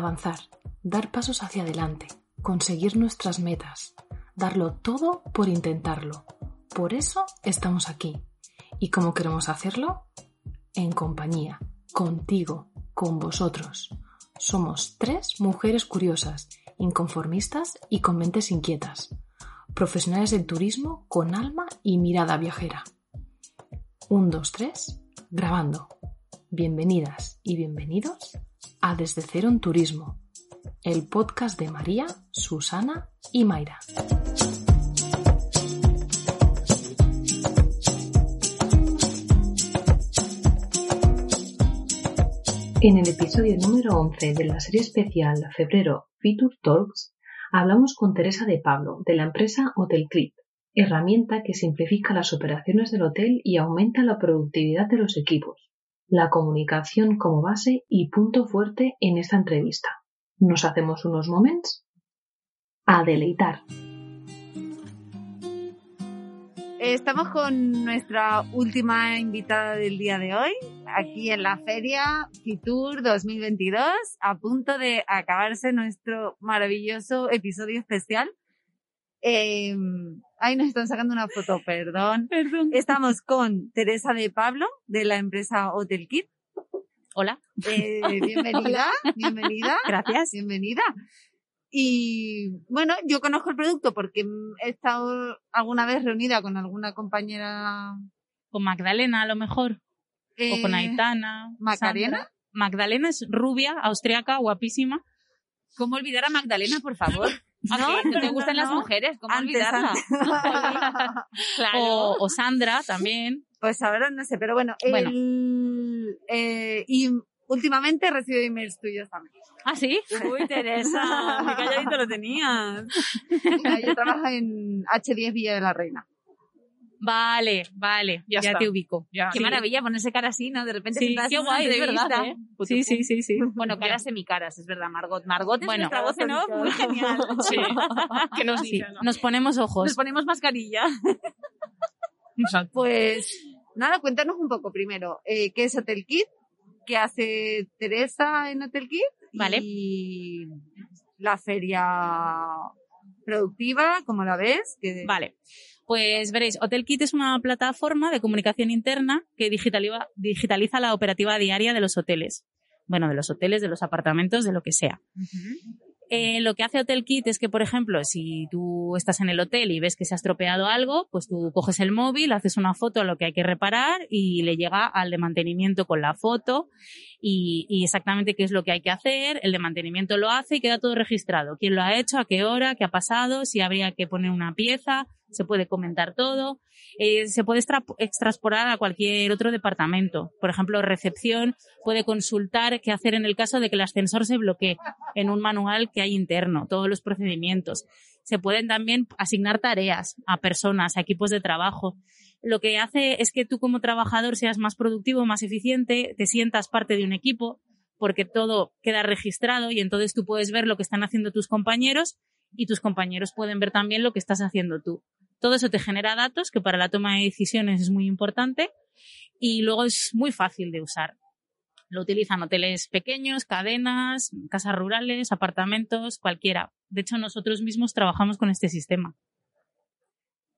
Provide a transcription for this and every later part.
avanzar, dar pasos hacia adelante, conseguir nuestras metas, darlo todo por intentarlo. Por eso estamos aquí. ¿Y cómo queremos hacerlo? En compañía, contigo, con vosotros. Somos tres mujeres curiosas, inconformistas y con mentes inquietas. Profesionales del turismo con alma y mirada viajera. Un, dos, tres, grabando. Bienvenidas y bienvenidos a Desde Cero en Turismo, el podcast de María, Susana y Mayra. En el episodio número 11 de la serie especial Febrero Feature Talks, hablamos con Teresa de Pablo, de la empresa Hotel Clip, herramienta que simplifica las operaciones del hotel y aumenta la productividad de los equipos. La comunicación como base y punto fuerte en esta entrevista. ¿Nos hacemos unos momentos? A deleitar. Estamos con nuestra última invitada del día de hoy, aquí en la feria Fitur 2022, a punto de acabarse nuestro maravilloso episodio especial. Eh, ahí nos están sacando una foto, perdón. Perdón. Estamos con Teresa de Pablo, de la empresa Hotel Kit. Hola. Eh, bienvenida, bienvenida. Gracias. Bienvenida. Y bueno, yo conozco el producto porque he estado alguna vez reunida con alguna compañera. Con Magdalena, a lo mejor. o con eh, Aitana. ¿Macarena? Sandra. Magdalena es rubia, austriaca, guapísima. ¿Cómo olvidar a Magdalena, por favor? No, ¿A que no te gustan no, las mujeres? ¿Cómo Antes, olvidarla? antes. claro. O, o Sandra también. Pues ahora no sé, pero bueno. Bueno. el- eh, y últimamente he recibido emails tuyos también. ¿Ah, sí? Uy, Teresa, qué calladito lo tenías. Ella trabaja en H10 Villa de la Reina. Vale, vale. Ya te ubico. Ya. Qué Sí. maravilla ponerse cara así, ¿no? De repente Sí, estás qué guay, es verdad, ¿eh? Sí, sí, sí, sí. Bueno, caras semicaras, es verdad, Margot. Margot es Bueno. nuestra voz off, muy genial. Sí. Que nos, sí. Nos ponemos ojos. Nos ponemos mascarilla. Pues nada, cuéntanos un poco primero. eh, ¿Qué es Hotel Kit? ¿Qué hace Teresa en Hotel Kit? Vale. Y la feria productiva, ¿cómo la ves? Que- Vale. Pues veréis, HotelKit es una plataforma de comunicación interna que digitaliza, digitaliza la operativa diaria de los hoteles. Bueno, de los hoteles, de los apartamentos, de lo que sea. Eh, lo que hace HotelKit es que, por ejemplo, si tú estás en el hotel y ves que se ha estropeado algo, pues tú coges el móvil, haces una foto a lo que hay que reparar y le llega al de mantenimiento con la foto y, y exactamente qué es lo que hay que hacer. El de mantenimiento lo hace y queda todo registrado. ¿Quién lo ha hecho? ¿A qué hora? ¿Qué ha pasado? Si habría que poner una pieza. Se puede comentar todo. Eh, se puede extra- extrasporar a cualquier otro departamento. Por ejemplo, recepción puede consultar qué hacer en el caso de que el ascensor se bloquee en un manual que hay interno, todos los procedimientos. Se pueden también asignar tareas a personas, a equipos de trabajo. Lo que hace es que tú como trabajador seas más productivo, más eficiente, te sientas parte de un equipo, porque todo queda registrado y entonces tú puedes ver lo que están haciendo tus compañeros y tus compañeros pueden ver también lo que estás haciendo tú. Todo eso te genera datos que para la toma de decisiones es muy importante y luego es muy fácil de usar. Lo utilizan hoteles pequeños, cadenas, casas rurales, apartamentos, cualquiera. De hecho, nosotros mismos trabajamos con este sistema.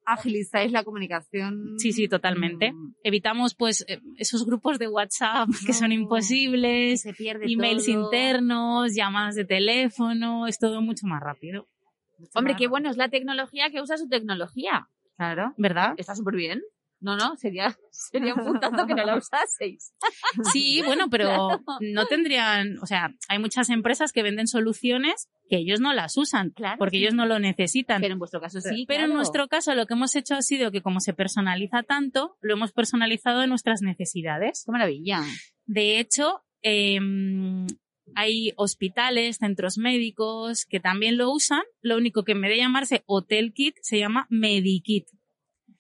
agilizáis la comunicación. Sí, sí, totalmente. Mm, Evitamos, pues, eh, esos grupos de WhatsApp que son imposibles, Se pierde emails todo. internos, llamadas de teléfono, es todo mucho más rápido. mucho Hombre, más qué bueno es la tecnología que usa su tecnología. Claro. ¿Verdad? Está súper bien. No, no, sería, sería un puntazo que no la usaseis. Sí, bueno, pero no tendrían, o sea, hay muchas empresas que venden soluciones que ellos no las usan, Claro, porque sí. ellos no lo necesitan. Pero en vuestro caso sí. Pero en nuestro caso lo que hemos hecho ha sido que como se personaliza tanto, lo hemos personalizado en nuestras necesidades. Qué maravilla. De hecho, em, hay hospitales, centros médicos que también lo usan. Lo único que en vez de llamarse Hotel Kit se llama Medikit.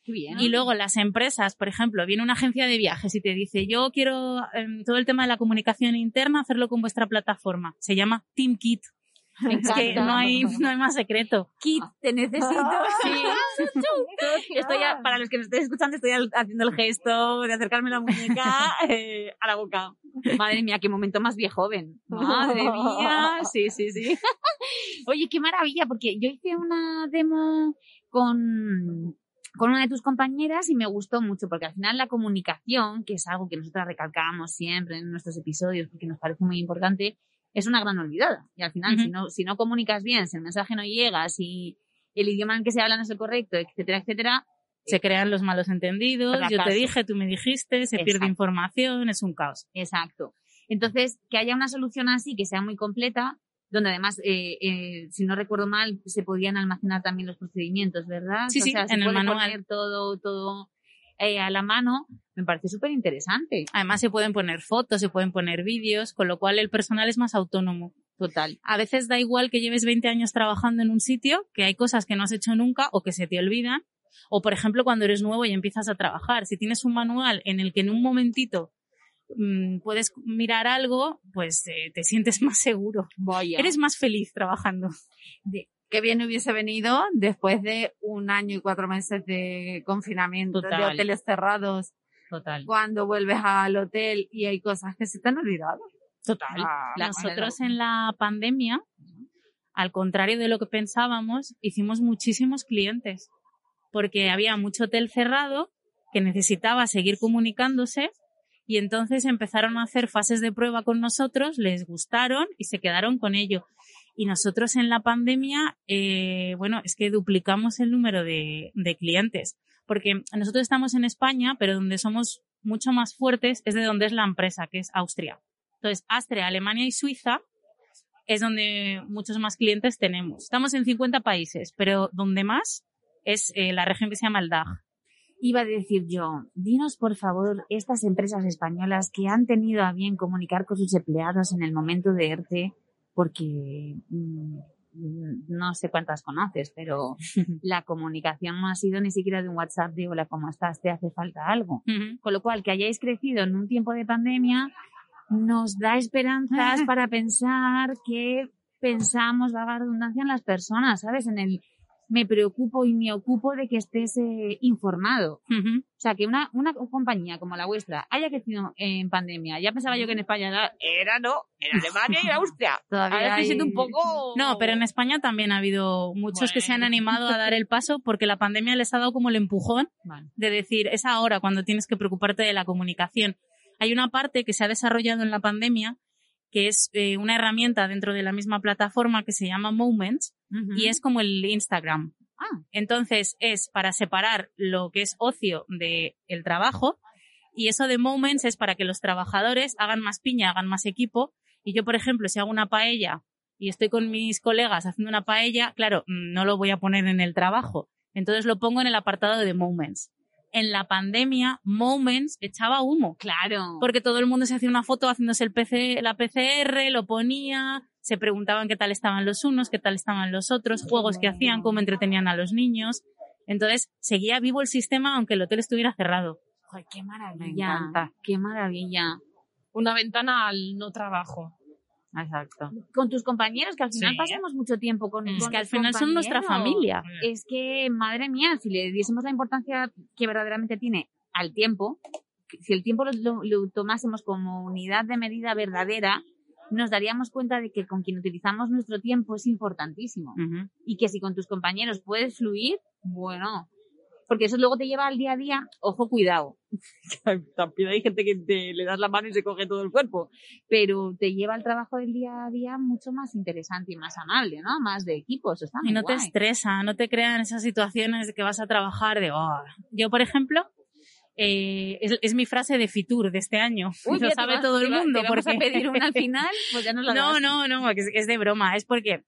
Bien. Y luego las empresas, por ejemplo, viene una agencia de viajes y te dice, yo quiero em, todo el tema de la comunicación interna hacerlo con vuestra plataforma. Se llama Team Kit. Es que no hay, no hay más secreto. Kit, te necesito. Sí. Estoy a- para los que nos estén escuchando, estoy haciendo el gesto de acercarme la muñeca eh, a la boca. Madre mía, qué momento más viejo joven. Madre mía, sí, sí, sí. Oye, qué maravilla, porque yo hice una demo con, con una de tus compañeras y me gustó mucho, porque al final la comunicación, que es algo que nosotras recalcamos siempre en nuestros episodios, porque nos parece muy importante, es una gran olvidada. Y al final, si, no, si no comunicas bien, si el mensaje no llega, si el idioma en que se habla no es el correcto, etcétera, etcétera, Se crean los malos entendidos, yo te dije, tú me dijiste, se pierde información, es un caos. Exacto. Entonces, que haya una solución así, que sea muy completa, donde además, eh, eh, si no recuerdo mal, se podían almacenar también los procedimientos, ¿verdad? Sí, o sí, sea, se en el puede manual. poner todo, todo eh, a la mano, me parece súper interesante. Además se pueden poner fotos, se pueden poner vídeos, con lo cual el personal es más autónomo. Total. A veces da igual que lleves 20 años trabajando en un sitio, que hay cosas que no has hecho nunca o que se te olvidan. O, por ejemplo, cuando eres nuevo y empiezas a trabajar. Si tienes un manual en el que en un momentito mm, puedes mirar algo, pues eh, te sientes más seguro. Vaya. Eres más feliz trabajando. Qué bien hubiese venido después de un año y cuatro meses de confinamiento, de hoteles cerrados, Total. cuando vuelves al hotel y hay cosas que se te han olvidado. Total. Ah, Nosotros en la pandemia, al contrario de lo que pensábamos, hicimos muchísimos clientes, porque había mucho hotel cerrado que necesitaba seguir comunicándose y entonces empezaron a hacer fases de prueba con nosotros, les gustaron y se quedaron con ello. Y nosotros en la pandemia, eh, bueno, es que duplicamos el número de, clientes, porque nosotros estamos en España, pero donde somos mucho más fuertes es de donde es la empresa, que es Austria. Entonces, Austria, Alemania y Suiza es donde muchos más clientes tenemos. Estamos en 50 países, pero donde más es eh, la región que se llama el DAG. Iba a decir yo, dinos por favor estas empresas españolas que han tenido a bien comunicar con sus empleados en el momento de ERTE, porque mm, no sé cuántas conoces, pero la comunicación no ha sido ni siquiera de un WhatsApp de hola, ¿cómo estás? ¿Te hace falta algo? Con lo cual, que hayáis crecido en un tiempo de pandemia nos da esperanzas para pensar que pensamos, la redundancia, en las personas, ¿sabes? En el me preocupo y me ocupo de que estés eh, informado. O sea, que una, una compañía como la vuestra haya crecido en pandemia, ya pensaba yo que en España era, era no, en Alemania y en Austria. Todavía Ahora estoy hay- siendo un poco... No, pero en España también ha habido muchos que se han animado a dar el paso porque la pandemia les ha dado como el empujón de decir, es ahora cuando tienes que preocuparte de la comunicación. Hay una parte que se ha desarrollado en la pandemia que es eh, una herramienta dentro de la misma plataforma que se llama Moments y es como el Instagram. Ah. Entonces es para separar lo que es ocio de el trabajo y eso de Moments es para que los trabajadores hagan más piña, hagan más equipo y yo, por ejemplo, si hago una paella y estoy con mis colegas haciendo una paella, claro, mm, no lo voy a poner en el trabajo. Entonces lo pongo en el apartado de Moments. En la pandemia, Moments echaba humo. Claro. Porque todo el mundo se hacía una foto haciéndose el PC, la PCR, lo ponía, se preguntaban qué tal estaban los unos, qué tal estaban los otros, juegos que hacían, cómo entretenían a los niños. Entonces, seguía vivo el sistema aunque el hotel estuviera cerrado. Ay, qué Me maravilla. encanta. Qué maravilla. Una ventana al no trabajo. Exacto. Con tus compañeros, que al final Sí. pasamos mucho tiempo con Es con que al final son nuestra familia. Es que, madre mía, si le diésemos la importancia que verdaderamente tiene al tiempo, si el tiempo lo, tomásemos como unidad de medida verdadera, nos daríamos cuenta de que con quien utilizamos nuestro tiempo es importantísimo. Y que si con tus compañeros puedes fluir, bueno. Porque eso luego te lleva al día a día, ojo, cuidado. También hay gente que te, le das la mano y se coge todo el cuerpo. Pero te lleva al trabajo del día a día mucho más interesante y más amable, ¿no? Más de equipo, eso está Y muy no te estresa, no te crean esas situaciones de que vas a trabajar de... "Oh". Yo, por ejemplo, eh, es, es mi frase de Fitur de este año. Uy, lo sabe va- todo el mundo. te vamos porque... a pedir una al final, pues ya nos la No, das. no, no, es, es de broma. Es porque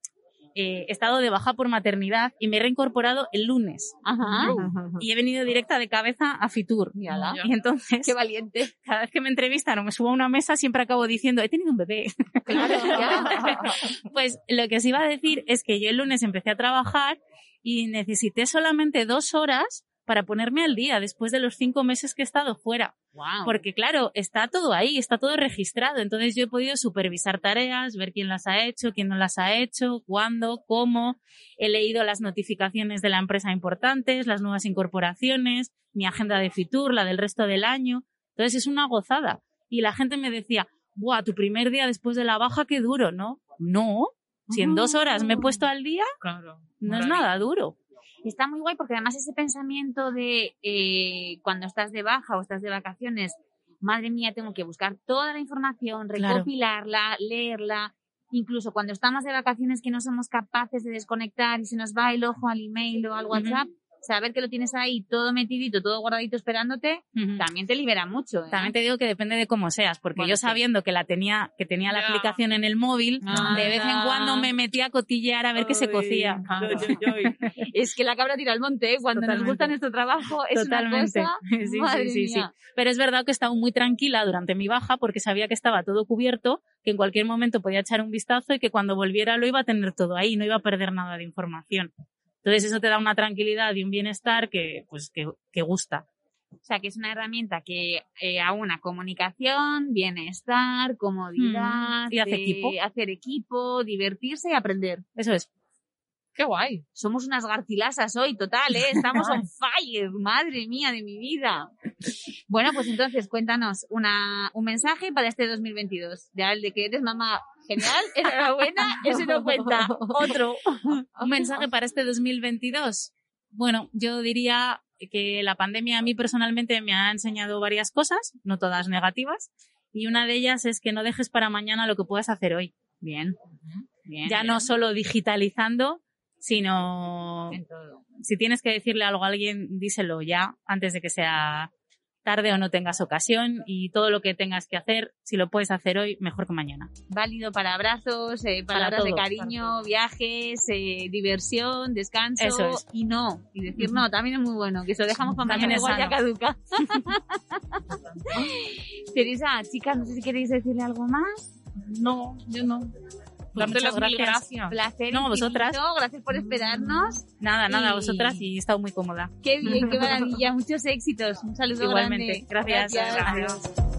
eh, he estado de baja por maternidad y me he reincorporado el lunes. Ajá. Y he venido directa de cabeza a Fitur. Mírala. Y entonces, Qué valiente. cada vez que me entrevistan o me subo a una mesa, siempre acabo diciendo, he tenido un bebé. Claro. Pues lo que os iba a decir es que yo el lunes empecé a trabajar y necesité solamente dos horas para ponerme al día después de los cinco meses que he estado fuera. Wow. Porque claro, está todo ahí, está todo registrado. Entonces yo he podido supervisar tareas, ver quién las ha hecho, quién no las ha hecho, cuándo, cómo. He leído las notificaciones de la empresa importantes, las nuevas incorporaciones, mi agenda de Fitur, la del resto del año. Entonces es una gozada. Y la gente me decía, ¡buah, tu primer día después de la baja, qué duro, ¿no? No. Si en dos horas me he puesto al día, Claro. no es nada duro. Está muy guay porque además ese pensamiento de eh, cuando estás de baja o estás de vacaciones, madre mía, tengo que buscar toda la información, Claro. recopilarla, leerla. Incluso cuando estamos de vacaciones que no somos capaces de desconectar y se nos va el ojo al email o al. WhatsApp, saber que lo tienes ahí todo metidito, todo guardadito esperándote, también te libera mucho. ¿eh? También te digo que depende de cómo seas, porque Bueno, yo sí. sabiendo que la tenía, que tenía la Ya. aplicación en el móvil, de vez en cuando me metía a cotillear a ver qué se cocía. Es que la cabra tira al monte, ¿eh? cuando nos gusta nuestro trabajo es Totalmente. una cosa... Sí, sí, madre sí, sí. mía. Pero es verdad que estaba muy tranquila durante mi baja porque sabía que estaba todo cubierto, que en cualquier momento podía echar un vistazo y que cuando volviera lo iba a tener todo ahí, no iba a perder nada de información. Entonces eso te da una tranquilidad y un bienestar que, pues, que, que gusta. O sea, que es una herramienta que eh, aúna comunicación, bienestar, comodidad, Mm, y hace eh, equipo. hacer equipo, divertirse y aprender. Eso es. Qué guay. Somos unas garcilasas hoy, total, ¿eh? Estamos on fire, madre mía de mi vida. Bueno, pues entonces cuéntanos una, un mensaje para este 2022. Ya el de que eres mamá genial, enhorabuena, ese no cuenta. Otro. Un mensaje para este 2022. Bueno, yo diría que la pandemia a mí personalmente me ha enseñado varias cosas, no todas negativas, y una de ellas es que no dejes para mañana lo que puedas hacer hoy. Bien. Bien. Ya no solo digitalizando, sino En todo. si tienes que decirle algo a alguien, díselo ya antes de que sea tarde o no tengas ocasión y todo lo que tengas que hacer, si lo puedes hacer hoy, mejor que mañana. Válido para abrazos, eh, Para palabras de todo, cariño, viajes, eh, diversión, descanso Eso es. y no. Y decir no, también es muy bueno, que se lo dejamos para También mañana, es igual ya caduca. Teresa, chicas, no sé si queréis decirle algo más. No, yo no. Darte mil gracias. gracias. Placer. No, infinito, vosotras. Gracias por esperarnos. Nada, nada, Y- vosotras y he estado muy cómoda. Qué bien, qué maravilla. Muchos éxitos. Un saludo Igualmente. grande. Gracias. Adiós.